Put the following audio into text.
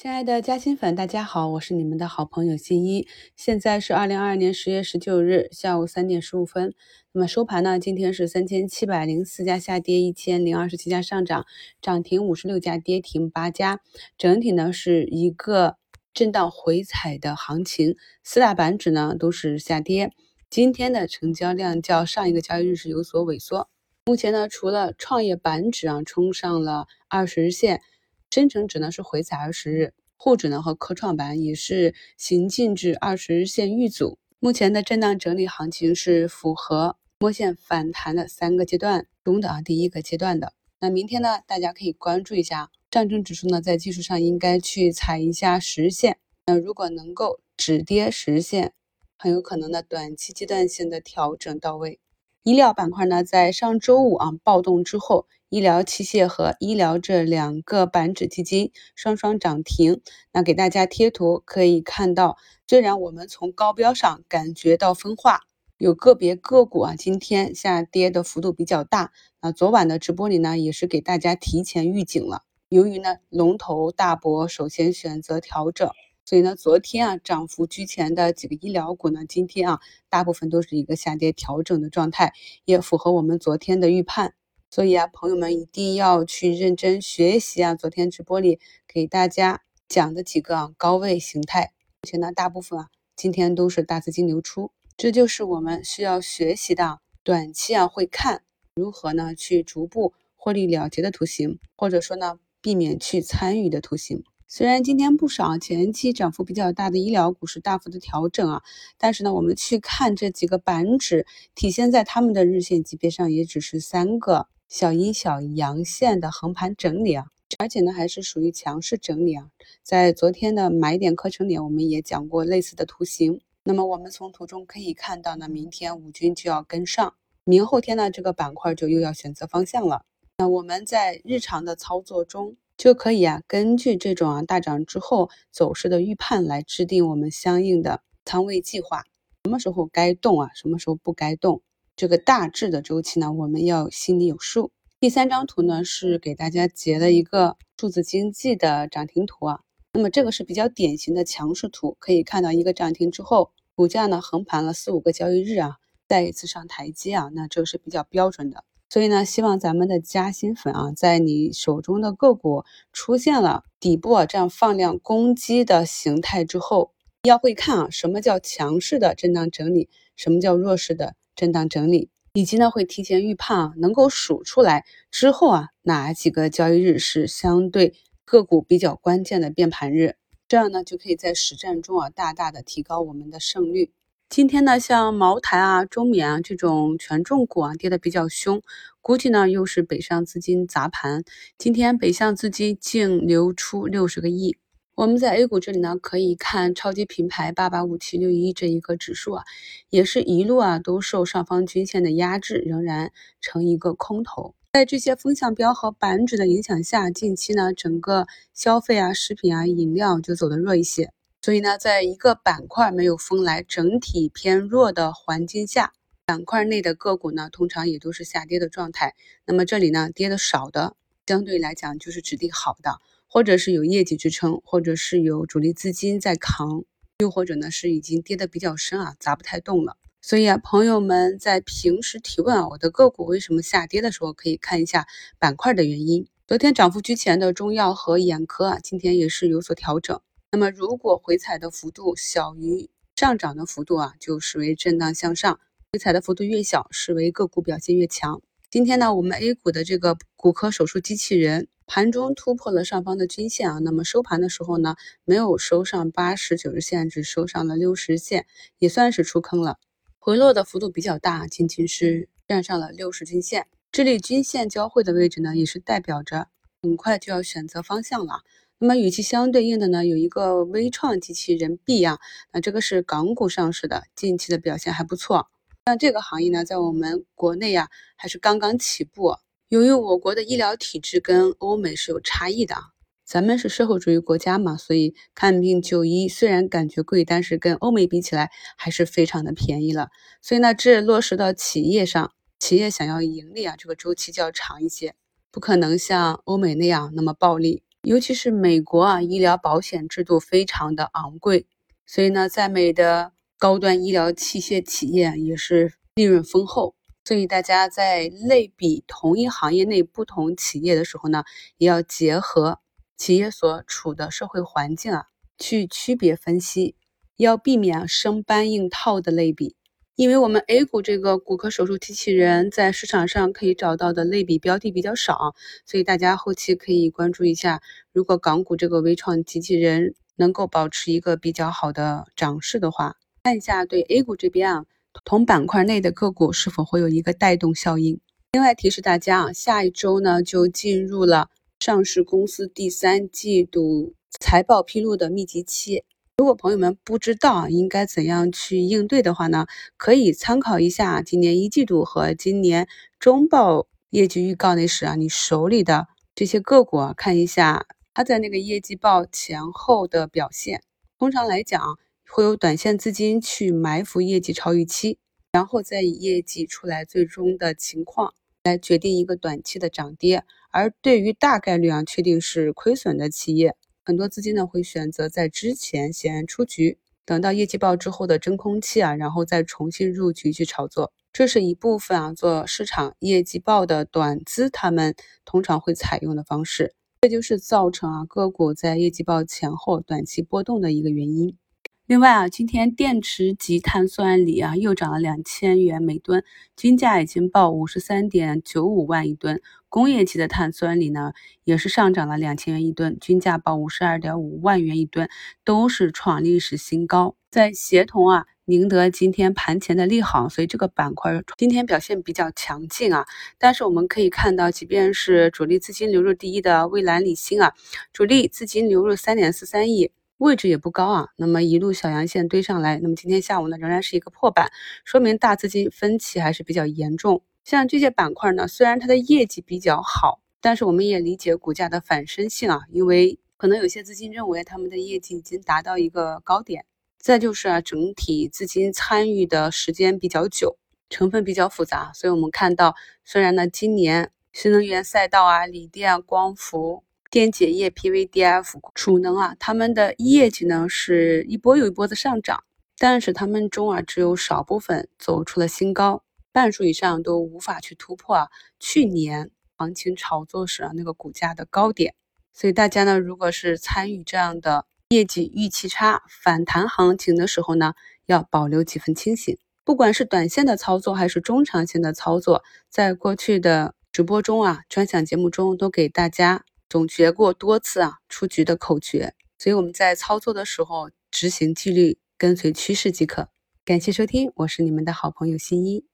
亲爱的嘉兴粉，大家好，我是你们的好朋友新一。现在是二零二二年十月十九日下午三点十五分。那么收盘呢？今天是三千七百零四家下跌，一千零二十七家上涨，涨停五十六家，跌停八家。整体呢是一个震荡回踩的行情，四大板指呢都是下跌。今天的成交量较上一个交易日是有所萎缩。目前呢，除了创业板指啊冲上了二十日线。深成指呢是回踩二十日，沪指呢和科创板也是行进至二十日线遇阻。目前的震荡整理行情是符合摸线反弹的三个阶段中的啊第一个阶段的。那明天呢，大家可以关注一下上证指数呢，在技术上应该去踩一下十日线。那如果能够止跌十日线，很有可能呢短期阶段性的调整到位。医疗板块呢，在上周五啊暴动之后。医疗器械和医疗这两个板指基金双双涨停。那给大家贴图可以看到，虽然我们从高标上感觉到分化，有个别个股啊今天下跌的幅度比较大。那昨晚的直播里呢，也是给大家提前预警了。由于呢龙头大博首先选择调整，所以呢昨天啊涨幅居前的几个医疗股呢，今天啊大部分都是一个下跌调整的状态，也符合我们昨天的预判。所以啊，朋友们一定要去认真学习啊！昨天直播里给大家讲的几个啊高位形态，而且呢，大部分啊今天都是大资金流出，这就是我们需要学习的。短期啊会看如何呢去逐步获利了结的图形，或者说呢避免去参与的图形。虽然今天不少前期涨幅比较大的医疗股是大幅的调整啊，但是呢，我们去看这几个板指，体现在他们的日线级别上也只是三个。小阴小阳线的横盘整理啊，而且呢还是属于强势整理啊。在昨天的买点课程里，我们也讲过类似的图形。那么我们从图中可以看到呢，明天五均就要跟上，明后天呢这个板块就又要选择方向了。那我们在日常的操作中就可以啊，根据这种啊大涨之后走势的预判来制定我们相应的仓位计划，什么时候该动啊，什么时候不该动。这个大致的周期呢，我们要心里有数。第三张图呢，是给大家截了一个数字经济的涨停图啊。那么这个是比较典型的强势图，可以看到一个涨停之后，股价呢横盘了四五个交易日啊，再一次上台阶啊，那这个是比较标准的。所以呢，希望咱们的加薪粉啊，在你手中的个股出现了底部啊这样放量攻击的形态之后，要会看啊，什么叫强势的震荡整理，什么叫弱势的。震荡整理，以及呢会提前预判啊，能够数出来之后啊，哪几个交易日是相对个股比较关键的变盘日，这样呢就可以在实战中啊大大的提高我们的胜率。今天呢，像茅台啊、中免啊这种权重股啊跌的比较凶，估计呢又是北上资金砸盘，今天北向资金净流出六十个亿。我们在 A 股这里呢，可以看超级品牌八八五七六一这一个指数啊，也是一路啊都受上方均线的压制，仍然呈一个空头。在这些风向标和板指的影响下，近期呢整个消费啊、食品啊、饮料就走得弱一些。所以呢，在一个板块没有风来，整体偏弱的环境下，板块内的个股呢，通常也都是下跌的状态。那么这里呢，跌的少的，相对来讲就是指定好的。或者是有业绩支撑，或者是有主力资金在扛，又或者呢是已经跌得比较深啊，砸不太动了。所以啊，朋友们在平时提问啊，我的个股为什么下跌的时候，可以看一下板块的原因。昨天涨幅居前的中药和眼科啊，今天也是有所调整。那么如果回踩的幅度小于上涨的幅度啊，就视为震荡向上；回踩的幅度越小，视为个股表现越强。今天呢，我们 A 股的这个骨科手术机器人。盘中突破了上方的均线啊，那么收盘的时候呢，没有收上八十九日线，只收上了六十线，也算是出坑了。回落的幅度比较大，仅仅是站上了六十均线。这里均线交汇的位置呢，也是代表着很快就要选择方向了。那么与其相对应的呢，有一个微创机器人 B 啊，那这个是港股上市的，近期的表现还不错。像这个行业呢，在我们国内呀，还是刚刚起步。由于我国的医疗体制跟欧美是有差异的啊，咱们是社会主义国家嘛，所以看病就医虽然感觉贵，但是跟欧美比起来还是非常的便宜了。所以呢，这落实到企业上，企业想要盈利啊，这个周期就要长一些，不可能像欧美那样那么暴利。尤其是美国啊，医疗保险制度非常的昂贵，所以呢，在美的高端医疗器械企业也是利润丰厚。所以大家在类比同一行业内不同企业的时候呢，也要结合企业所处的社会环境啊，去区别分析，要避免生搬硬套的类比。因为我们 A 股这个骨科手术机器人在市场上可以找到的类比标的比较少，所以大家后期可以关注一下。如果港股这个微创机器人能够保持一个比较好的涨势的话，看一下对 A 股这边啊同板块内的个股是否会有一个带动效应。另外提示大家啊，下一周呢就进入了上市公司第三季度财报披露的密集期。如果朋友们不知道应该怎样去应对的话呢，可以参考一下今年一季度和今年中报业绩预告那时啊，你手里的这些个股啊，看一下它在那个业绩报前后的表现。通常来讲，会有短线资金去埋伏业绩超预期，然后再以业绩出来最终的情况来决定一个短期的涨跌。而对于大概率啊确定是亏损的企业。很多资金呢会选择在之前先出局，等到业绩报之后的真空期啊，然后再重新入局去炒作。这是一部分啊做市场业绩报的短资，他们通常会采用的方式。这就是造成啊个股在业绩报前后短期波动的一个原因。另外啊，今天电池级碳酸锂啊又涨了两千元每吨，均价已经报五十三点九五万一吨。工业级的碳酸锂呢也是上涨了两千元一吨，均价报五十二点五万元一吨，都是创历史新高。在协同啊宁德今天盘前的利好，所以这个板块今天表现比较强劲啊。但是我们可以看到，即便是主力资金流入第一的蔚蓝锂芯啊，主力资金流入三点四三亿。位置也不高啊，那么一路小阳线堆上来，那么今天下午呢仍然是一个破板，说明大资金分歧还是比较严重。像这些板块呢，虽然它的业绩比较好，但是我们也理解股价的反身性啊，因为可能有些资金认为他们的业绩已经达到一个高点，再就是啊整体资金参与的时间比较久，成分比较复杂，所以我们看到虽然呢今年新能源赛道啊，锂电、光伏。电解液、PVDF、储能啊，他们的业绩呢是一波又一波的上涨，但是他们中啊只有少部分走出了新高，半数以上都无法去突破啊去年行情炒作时啊那个股价的高点。所以大家呢，如果是参与这样的业绩预期差反弹行情的时候呢，要保留几分清醒。不管是短线的操作还是中长线的操作，在过去的直播中啊、专享节目中都给大家。总结过多次啊，出局的口诀，所以我们在操作的时候执行纪律，跟随趋势即可。感谢收听，我是你们的好朋友新一。